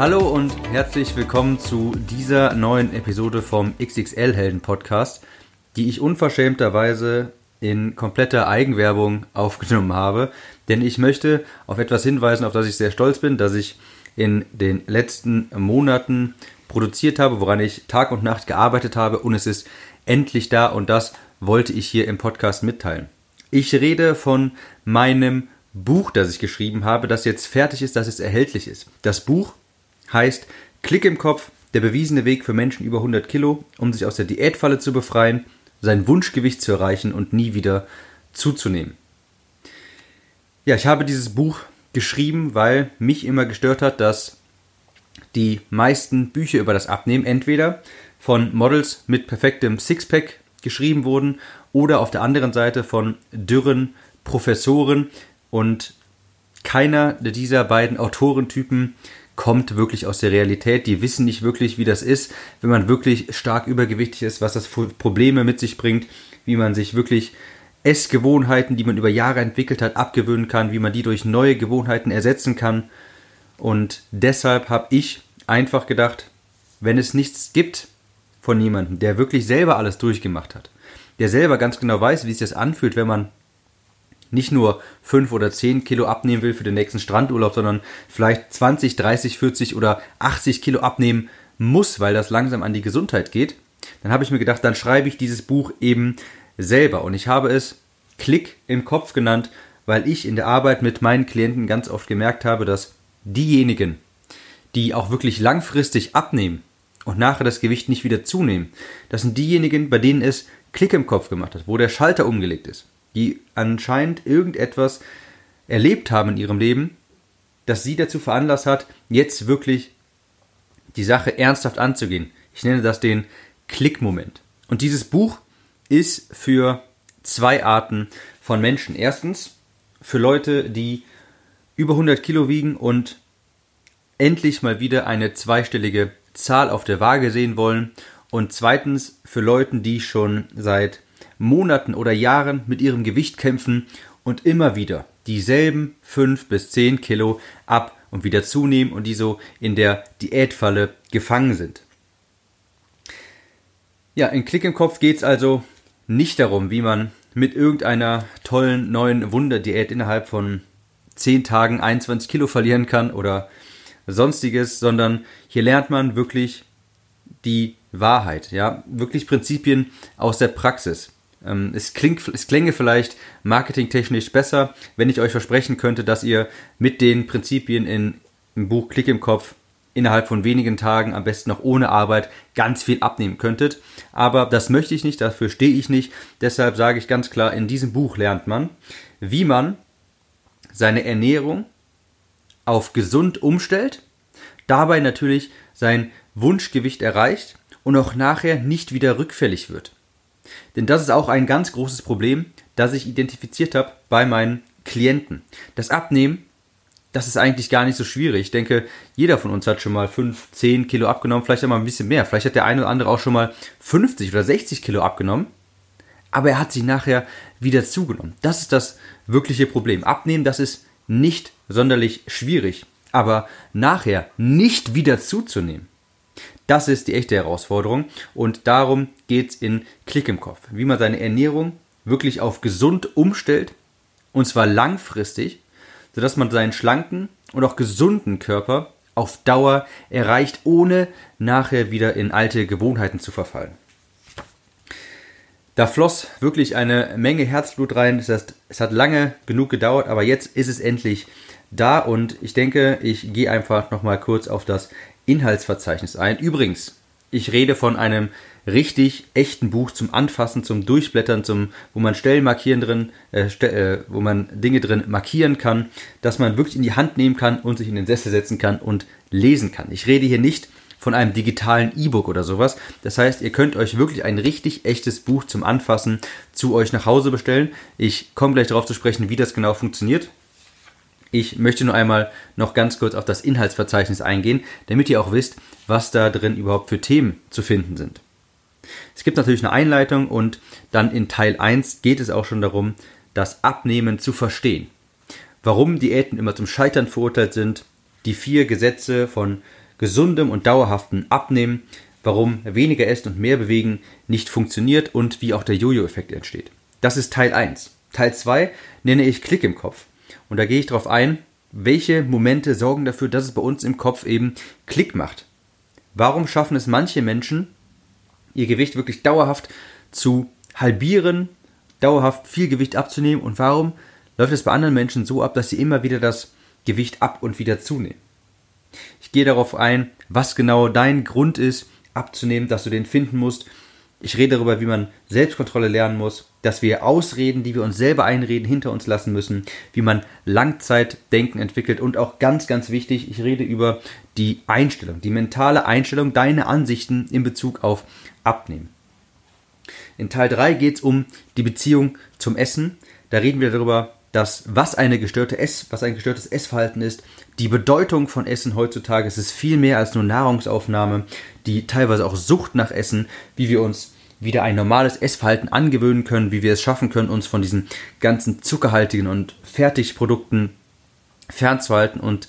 Hallo und herzlich willkommen zu dieser neuen Episode vom XXL Helden Podcast, die ich unverschämterweise in kompletter Eigenwerbung aufgenommen habe, denn ich möchte auf etwas hinweisen, auf das ich sehr stolz bin, dass ich in den letzten Monaten produziert habe, woran ich Tag und Nacht gearbeitet habe und es ist endlich da und das wollte ich hier im Podcast mitteilen. Ich rede von meinem Buch, das ich geschrieben habe, das jetzt fertig ist, das jetzt erhältlich ist. Das Buch heißt Klick im Kopf, der bewiesene Weg für Menschen über 100 Kilo, um sich aus der Diätfalle zu befreien, sein Wunschgewicht zu erreichen und nie wieder zuzunehmen. Ja, ich habe dieses Buch geschrieben, weil mich immer gestört hat, dass die meisten Bücher über das Abnehmen entweder von Models mit perfektem Sixpack geschrieben wurden oder auf der anderen Seite von dürren Professoren und keiner dieser beiden Autorentypen kommt wirklich aus der Realität. Die wissen nicht wirklich, wie das ist, wenn man wirklich stark übergewichtig ist, was das für Probleme mit sich bringt, wie man sich wirklich Essgewohnheiten, die man über Jahre entwickelt hat, abgewöhnen kann, wie man die durch neue Gewohnheiten ersetzen kann. Und deshalb habe ich einfach gedacht, wenn es nichts gibt von jemandem, der wirklich selber alles durchgemacht hat, der selber ganz genau weiß, wie es sich anfühlt, wenn man nicht nur 5 oder 10 Kilo abnehmen will für den nächsten Strandurlaub, sondern vielleicht 20, 30, 40 oder 80 Kilo abnehmen muss, weil das langsam an die Gesundheit geht, dann habe ich mir gedacht, dann schreibe ich dieses Buch eben selber. Und ich habe es Klick im Kopf genannt, weil ich in der Arbeit mit meinen Klienten ganz oft gemerkt habe, dass diejenigen, die auch wirklich langfristig abnehmen und nachher das Gewicht nicht wieder zunehmen, das sind diejenigen, bei denen es Klick im Kopf gemacht hat, wo der Schalter umgelegt ist die anscheinend irgendetwas erlebt haben in ihrem Leben, das sie dazu veranlasst hat, jetzt wirklich die Sache ernsthaft anzugehen. Ich nenne das den Klickmoment. Und dieses Buch ist für zwei Arten von Menschen. Erstens für Leute, die über 100 Kilo wiegen und endlich mal wieder eine zweistellige Zahl auf der Waage sehen wollen. Und zweitens für Leute, die schon seit Monaten oder Jahren mit ihrem Gewicht kämpfen und immer wieder dieselben 5 bis 10 Kilo ab und wieder zunehmen und die so in der Diätfalle gefangen sind. Ja, in Klick im Kopf geht es also nicht darum, wie man mit irgendeiner tollen neuen Wunderdiät innerhalb von 10 Tagen 21 Kilo verlieren kann oder sonstiges, sondern hier lernt man wirklich die Wahrheit, ja, wirklich Prinzipien aus der Praxis. Ähm, es, klingt, es klänge vielleicht marketingtechnisch besser, wenn ich euch versprechen könnte, dass ihr mit den Prinzipien in, im Buch Klick im Kopf innerhalb von wenigen Tagen, am besten noch ohne Arbeit, ganz viel abnehmen könntet. Aber das möchte ich nicht, dafür stehe ich nicht. Deshalb sage ich ganz klar, in diesem Buch lernt man, wie man seine Ernährung auf gesund umstellt, dabei natürlich sein Wunschgewicht erreicht und auch nachher nicht wieder rückfällig wird. Denn das ist auch ein ganz großes Problem, das ich identifiziert habe bei meinen Klienten. Das Abnehmen, das ist eigentlich gar nicht so schwierig. Ich denke, jeder von uns hat schon mal 5, 10 Kilo abgenommen, vielleicht auch mal ein bisschen mehr. Vielleicht hat der eine oder andere auch schon mal 50 oder 60 Kilo abgenommen. Aber er hat sich nachher wieder zugenommen. Das ist das wirkliche Problem. Abnehmen, das ist nicht sonderlich schwierig. Aber nachher nicht wieder zuzunehmen, das ist die echte Herausforderung und darum geht es in Klick im Kopf. Wie man seine Ernährung wirklich auf gesund umstellt und zwar langfristig, sodass man seinen schlanken und auch gesunden Körper auf Dauer erreicht, ohne nachher wieder in alte Gewohnheiten zu verfallen. Da floss wirklich eine Menge Herzblut rein. Das heißt, es hat lange genug gedauert, aber jetzt ist es endlich da und ich denke, ich gehe einfach nochmal kurz auf das Inhaltsverzeichnis ein. Übrigens, Ich rede von einem richtig echten Buch zum Anfassen, zum Durchblättern, zum, wo man Stellen markieren drin, äh, äh, wo man Dinge drin markieren kann, dass man wirklich in die Hand nehmen kann und sich in den Sessel setzen kann und lesen kann. Ich rede hier nicht von einem digitalen E-Book oder sowas. Das heißt, ihr könnt euch wirklich ein richtig echtes Buch zum Anfassen zu euch nach Hause bestellen. Ich komme gleich darauf zu sprechen, wie das genau funktioniert. Ich möchte nur einmal noch ganz kurz auf das Inhaltsverzeichnis eingehen, damit ihr auch wisst, was da drin überhaupt für Themen zu finden sind. Es gibt natürlich eine Einleitung und dann in Teil 1 geht es auch schon darum, das Abnehmen zu verstehen. Warum Diäten immer zum Scheitern verurteilt sind, die vier Gesetze von gesundem und dauerhaftem Abnehmen, warum weniger essen und mehr bewegen nicht funktioniert und wie auch der Jojo-Effekt entsteht. Das ist Teil 1. Teil 2 nenne ich Klick im Kopf. Und da gehe ich darauf ein, welche Momente sorgen dafür, dass es bei uns im Kopf eben Klick macht. Warum schaffen es manche Menschen, ihr Gewicht wirklich dauerhaft zu halbieren, dauerhaft viel Gewicht abzunehmen und warum läuft es bei anderen Menschen so ab, dass sie immer wieder das Gewicht ab und wieder zunehmen. Ich gehe darauf ein, was genau dein Grund ist, abzunehmen, dass du den finden musst. Ich rede darüber, wie man Selbstkontrolle lernen muss, dass wir Ausreden, die wir uns selber einreden, hinter uns lassen müssen, wie man Langzeitdenken entwickelt und auch ganz, ganz wichtig, ich rede über die Einstellung, die mentale Einstellung, deine Ansichten in Bezug auf Abnehmen. In Teil 3 geht es um die Beziehung zum Essen. Da reden wir darüber, dass was eine gestörte Ess, was ein gestörtes Essverhalten ist, die Bedeutung von Essen heutzutage, es ist viel mehr als nur Nahrungsaufnahme, die teilweise auch Sucht nach Essen, wie wir uns wieder ein normales Essverhalten angewöhnen können, wie wir es schaffen können, uns von diesen ganzen zuckerhaltigen und Fertigprodukten fernzuhalten und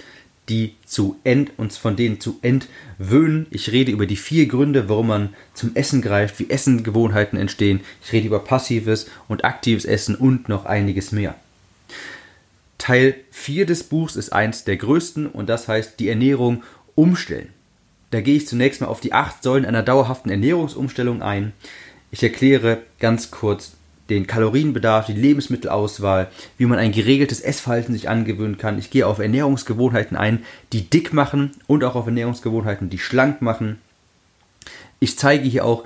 die zu end, uns von denen zu entwöhnen. Ich rede über die vier Gründe, warum man zum Essen greift, wie Essengewohnheiten entstehen. Ich rede über passives und aktives Essen und noch einiges mehr. Teil 4 des Buchs ist eins der größten und das heißt die Ernährung umstellen. Da gehe ich zunächst mal auf die acht Säulen einer dauerhaften Ernährungsumstellung ein. Ich erkläre ganz kurz den Kalorienbedarf, die Lebensmittelauswahl, wie man ein geregeltes Essverhalten sich angewöhnen kann. Ich gehe auf Ernährungsgewohnheiten ein, die dick machen und auch auf Ernährungsgewohnheiten, die schlank machen. Ich zeige hier auch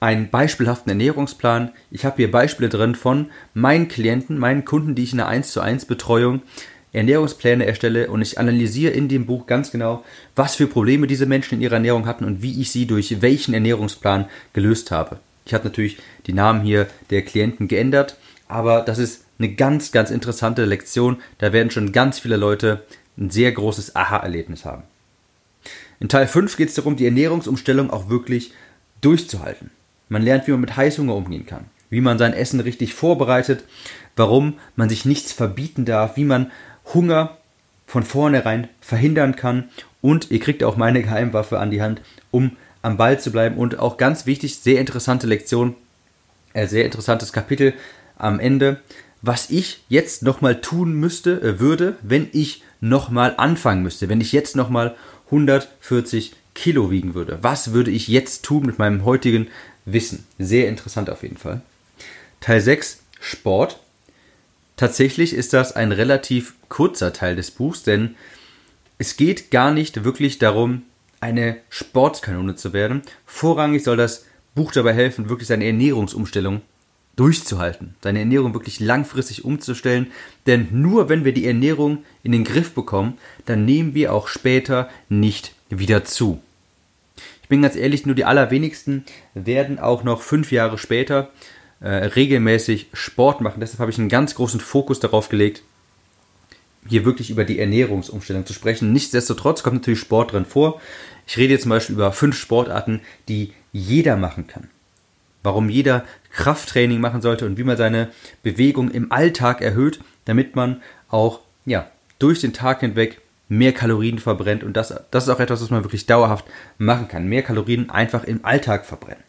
einen beispielhaften Ernährungsplan. Ich habe hier Beispiele drin von meinen Klienten, meinen Kunden, die ich in einer 1 zu 1 Betreuung Ernährungspläne erstelle und ich analysiere in dem Buch ganz genau, was für Probleme diese Menschen in ihrer Ernährung hatten und wie ich sie durch welchen Ernährungsplan gelöst habe. Ich habe natürlich die Namen hier der Klienten geändert, aber das ist eine ganz, ganz interessante Lektion. Da werden schon ganz viele Leute ein sehr großes Aha-Erlebnis haben. In Teil 5 geht es darum, die Ernährungsumstellung auch wirklich durchzuhalten. Man lernt, wie man mit Heißhunger umgehen kann, wie man sein Essen richtig vorbereitet, warum man sich nichts verbieten darf, wie man Hunger von vornherein verhindern kann. Und ihr kriegt auch meine Geheimwaffe an die Hand, um am Ball zu bleiben. Und auch ganz wichtig, sehr interessante Lektion, äh, sehr interessantes Kapitel am Ende, was ich jetzt nochmal tun müsste, äh, würde, wenn ich nochmal anfangen müsste, wenn ich jetzt nochmal 140 Kilo wiegen würde. Was würde ich jetzt tun mit meinem heutigen Wissen. Sehr interessant auf jeden Fall. Teil 6, Sport. Tatsächlich ist das ein relativ kurzer Teil des Buchs, denn es geht gar nicht wirklich darum, eine Sportskanone zu werden. Vorrangig soll das Buch dabei helfen, wirklich seine Ernährungsumstellung durchzuhalten, seine Ernährung wirklich langfristig umzustellen, denn nur wenn wir die Ernährung in den Griff bekommen, dann nehmen wir auch später nicht wieder zu. Ich bin ganz ehrlich, nur die allerwenigsten werden auch noch fünf Jahre später äh, regelmäßig Sport machen. Deshalb habe ich einen ganz großen Fokus darauf gelegt, hier wirklich über die Ernährungsumstellung zu sprechen. Nichtsdestotrotz kommt natürlich Sport drin vor. Ich rede jetzt zum Beispiel über fünf Sportarten, die jeder machen kann. Warum jeder Krafttraining machen sollte und wie man seine Bewegung im Alltag erhöht, damit man auch ja, durch den Tag hinweg mehr Kalorien verbrennt und das, das ist auch etwas, was man wirklich dauerhaft machen kann. Mehr Kalorien einfach im Alltag verbrennen.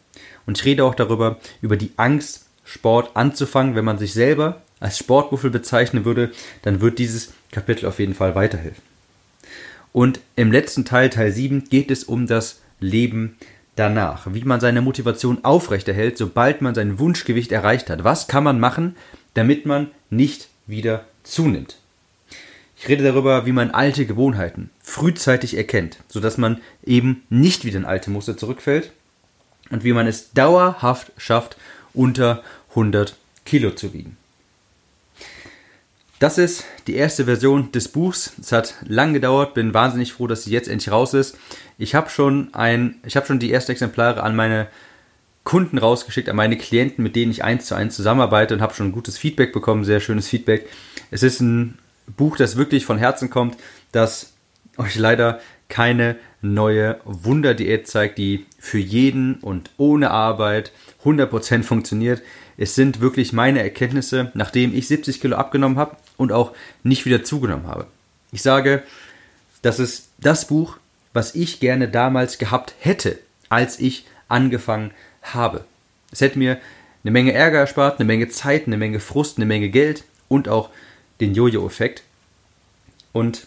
Und ich rede auch darüber, über die Angst, Sport anzufangen. Wenn man sich selber als Sportmuffel bezeichnen würde, dann wird dieses Kapitel auf jeden Fall weiterhelfen. Und im letzten Teil, Teil 7, geht es um das Leben danach. Wie man seine Motivation aufrechterhält, sobald man sein Wunschgewicht erreicht hat. Was kann man machen, damit man nicht wieder zunimmt? Ich rede darüber, wie man alte Gewohnheiten frühzeitig erkennt, sodass man eben nicht wieder in alte Muster zurückfällt und wie man es dauerhaft schafft, unter 100 Kilo zu wiegen. Das ist die erste Version des Buchs. Es hat lang gedauert, bin wahnsinnig froh, dass sie jetzt endlich raus ist. Ich habe schon ein, ich habe schon die ersten Exemplare an meine Kunden rausgeschickt, an meine Klienten, mit denen ich eins zu eins zusammenarbeite und habe schon gutes Feedback bekommen, sehr schönes Feedback. Es ist ein Buch, das wirklich von Herzen kommt, das euch leider keine neue Wunderdiät zeigt, die für jeden und ohne Arbeit 100% funktioniert. Es sind wirklich meine Erkenntnisse, nachdem ich 70 Kilo abgenommen habe und auch nicht wieder zugenommen habe. Ich sage, das ist das Buch, was ich gerne damals gehabt hätte, als ich angefangen habe. Es hätte mir eine Menge Ärger erspart, eine Menge Zeit, eine Menge Frust, eine Menge Geld und auch den Jojo-Effekt. Und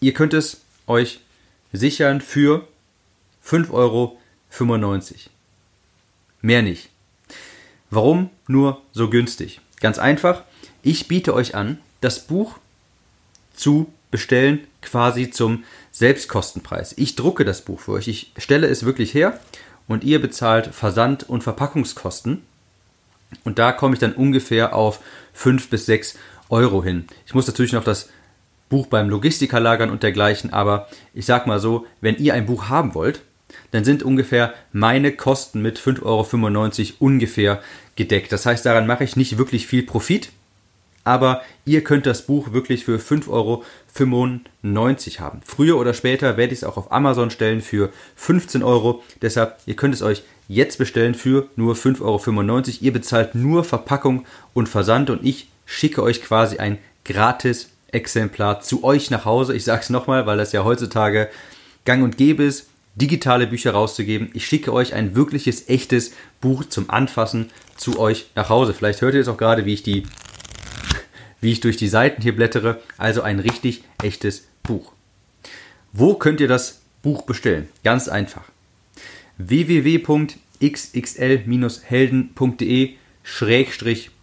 ihr könnt es euch sichern für 5,95 Euro. Mehr nicht. Warum nur so günstig? Ganz einfach, ich biete euch an, das Buch zu bestellen, quasi zum Selbstkostenpreis. Ich drucke das Buch für euch, ich stelle es wirklich her und ihr bezahlt Versand- und Verpackungskosten. Und da komme ich dann ungefähr auf 5 bis 6 Euro hin. Ich muss natürlich noch das Buch beim Logistiker lagern und dergleichen, aber ich sag mal so, wenn ihr ein Buch haben wollt, dann sind ungefähr meine Kosten mit 5,95 Euro ungefähr gedeckt. Das heißt, daran mache ich nicht wirklich viel Profit, aber ihr könnt das Buch wirklich für 5,95 Euro haben. Früher oder später werde ich es auch auf Amazon stellen für 15 Euro. Deshalb, ihr könnt es euch jetzt bestellen für nur 5,95 Euro. Ihr bezahlt nur Verpackung und Versand und ich schicke euch quasi ein gratis Exemplar zu euch nach Hause. Ich sage es nochmal, weil das ja heutzutage gang und gäbe ist, digitale Bücher rauszugeben. Ich schicke euch ein wirkliches, echtes Buch zum Anfassen zu euch nach Hause. Vielleicht hört ihr es auch gerade, wie ich die, wie ich durch die Seiten hier blättere. Also ein richtig echtes Buch. Wo könnt ihr das Buch bestellen? Ganz einfach. www.xxl-helden.de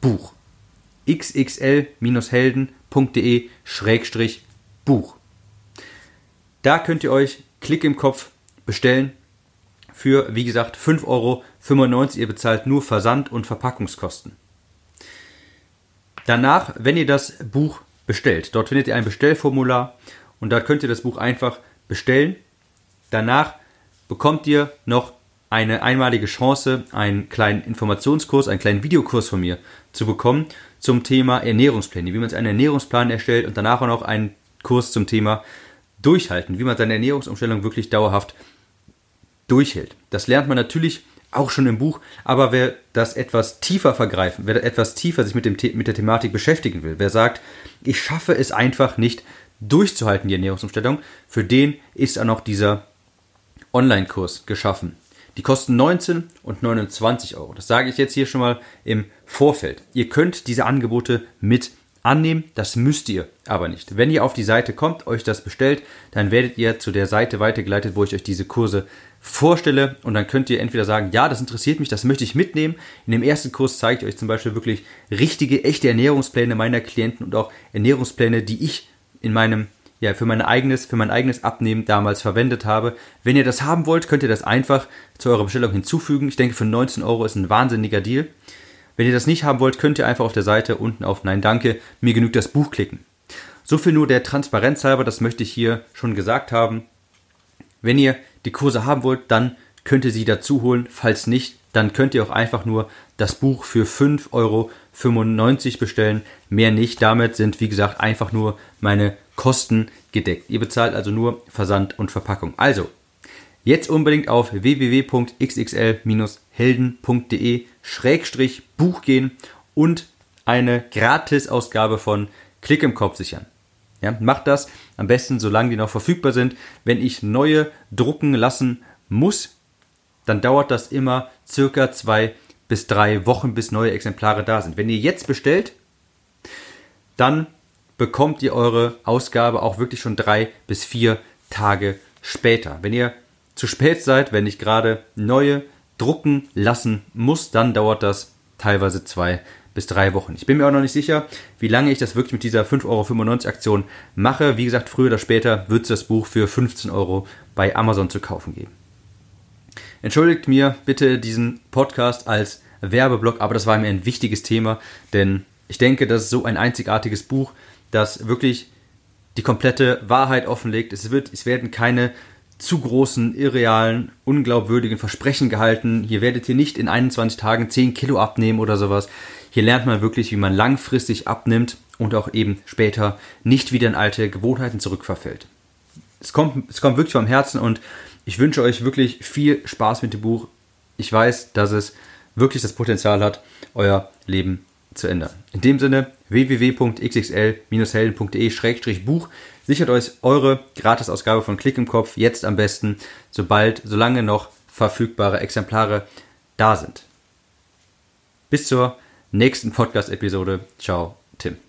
Buch xxl-helden.de-buch. Da könnt ihr euch Klick im Kopf bestellen für, wie gesagt, 5,95 Euro. Ihr bezahlt nur Versand- und Verpackungskosten. Danach, wenn ihr das Buch bestellt, dort findet ihr ein Bestellformular und da könnt ihr das Buch einfach bestellen. Danach bekommt ihr noch eine einmalige Chance, einen kleinen Informationskurs, einen kleinen Videokurs von mir zu bekommen zum Thema Ernährungspläne, wie man einen Ernährungsplan erstellt und danach auch noch einen Kurs zum Thema Durchhalten, wie man seine Ernährungsumstellung wirklich dauerhaft durchhält. Das lernt man natürlich auch schon im Buch, aber wer das etwas tiefer vergreifen, wer etwas tiefer sich mit, dem, mit der Thematik beschäftigen will, wer sagt, ich schaffe es einfach nicht durchzuhalten, die Ernährungsumstellung, für den ist auch noch dieser Online-Kurs geschaffen. Die kosten 19 und 29 Euro. Das sage ich jetzt hier schon mal im Vorfeld. Ihr könnt diese Angebote mit annehmen, das müsst ihr aber nicht. Wenn ihr auf die Seite kommt, euch das bestellt, dann werdet ihr zu der Seite weitergeleitet, wo ich euch diese Kurse vorstelle und dann könnt ihr entweder sagen, ja, das interessiert mich, das möchte ich mitnehmen. In dem ersten Kurs zeige ich euch zum Beispiel wirklich richtige, echte Ernährungspläne meiner Klienten und auch Ernährungspläne, die ich in meinem ja, für mein eigenes, für mein eigenes Abnehmen damals verwendet habe. Wenn ihr das haben wollt, könnt ihr das einfach zu eurer Bestellung hinzufügen. Ich denke, für 19 Euro ist ein wahnsinniger Deal. Wenn ihr das nicht haben wollt, könnt ihr einfach auf der Seite unten auf Nein Danke, mir genügt das Buch klicken. So viel nur der Transparenz halber, das möchte ich hier schon gesagt haben. Wenn ihr die Kurse haben wollt, dann könnt ihr sie dazu holen. Falls nicht, dann könnt ihr auch einfach nur das Buch für 5,95 Euro bestellen. Mehr nicht. Damit sind, wie gesagt, einfach nur meine Kosten gedeckt. Ihr bezahlt also nur Versand und Verpackung. Also, jetzt unbedingt auf www.xxl-helden.de-buch gehen und eine Gratisausgabe von Klick im Kopf sichern. Ja, macht das am besten, solange die noch verfügbar sind. Wenn ich neue drucken lassen muss, dann dauert das immer circa zwei bis drei Wochen, bis neue Exemplare da sind. Wenn ihr jetzt bestellt, dann bekommt ihr eure Ausgabe auch wirklich schon drei bis vier Tage später. Wenn ihr zu spät seid, wenn ich gerade neue drucken lassen muss, dann dauert das teilweise zwei bis drei Wochen. Ich bin mir auch noch nicht sicher, wie lange ich das wirklich mit dieser 5,95 Euro Aktion mache. Wie gesagt, früher oder später wird es das Buch für 15 Euro bei Amazon zu kaufen geben. Entschuldigt mir bitte diesen Podcast als Werbeblock, aber das war mir ein wichtiges Thema, denn ich denke, das ist so ein einzigartiges Buch, das wirklich die komplette Wahrheit offenlegt. Es, wird, es werden keine zu großen, irrealen, unglaubwürdigen Versprechen gehalten. Hier werdet ihr nicht in 21 Tagen 10 Kilo abnehmen oder sowas. Hier lernt man wirklich, wie man langfristig abnimmt und auch eben später nicht wieder in alte Gewohnheiten zurückverfällt. Es kommt, es kommt wirklich vom Herzen und ich wünsche euch wirklich viel Spaß mit dem Buch. Ich weiß, dass es wirklich das Potenzial hat, euer Leben zu ändern. In dem Sinne www.xxl-helden.de-buch sichert euch eure Gratisausgabe von Klick im Kopf jetzt am besten, sobald, solange noch verfügbare Exemplare da sind. Bis zur nächsten Podcast-Episode. Ciao, Tim.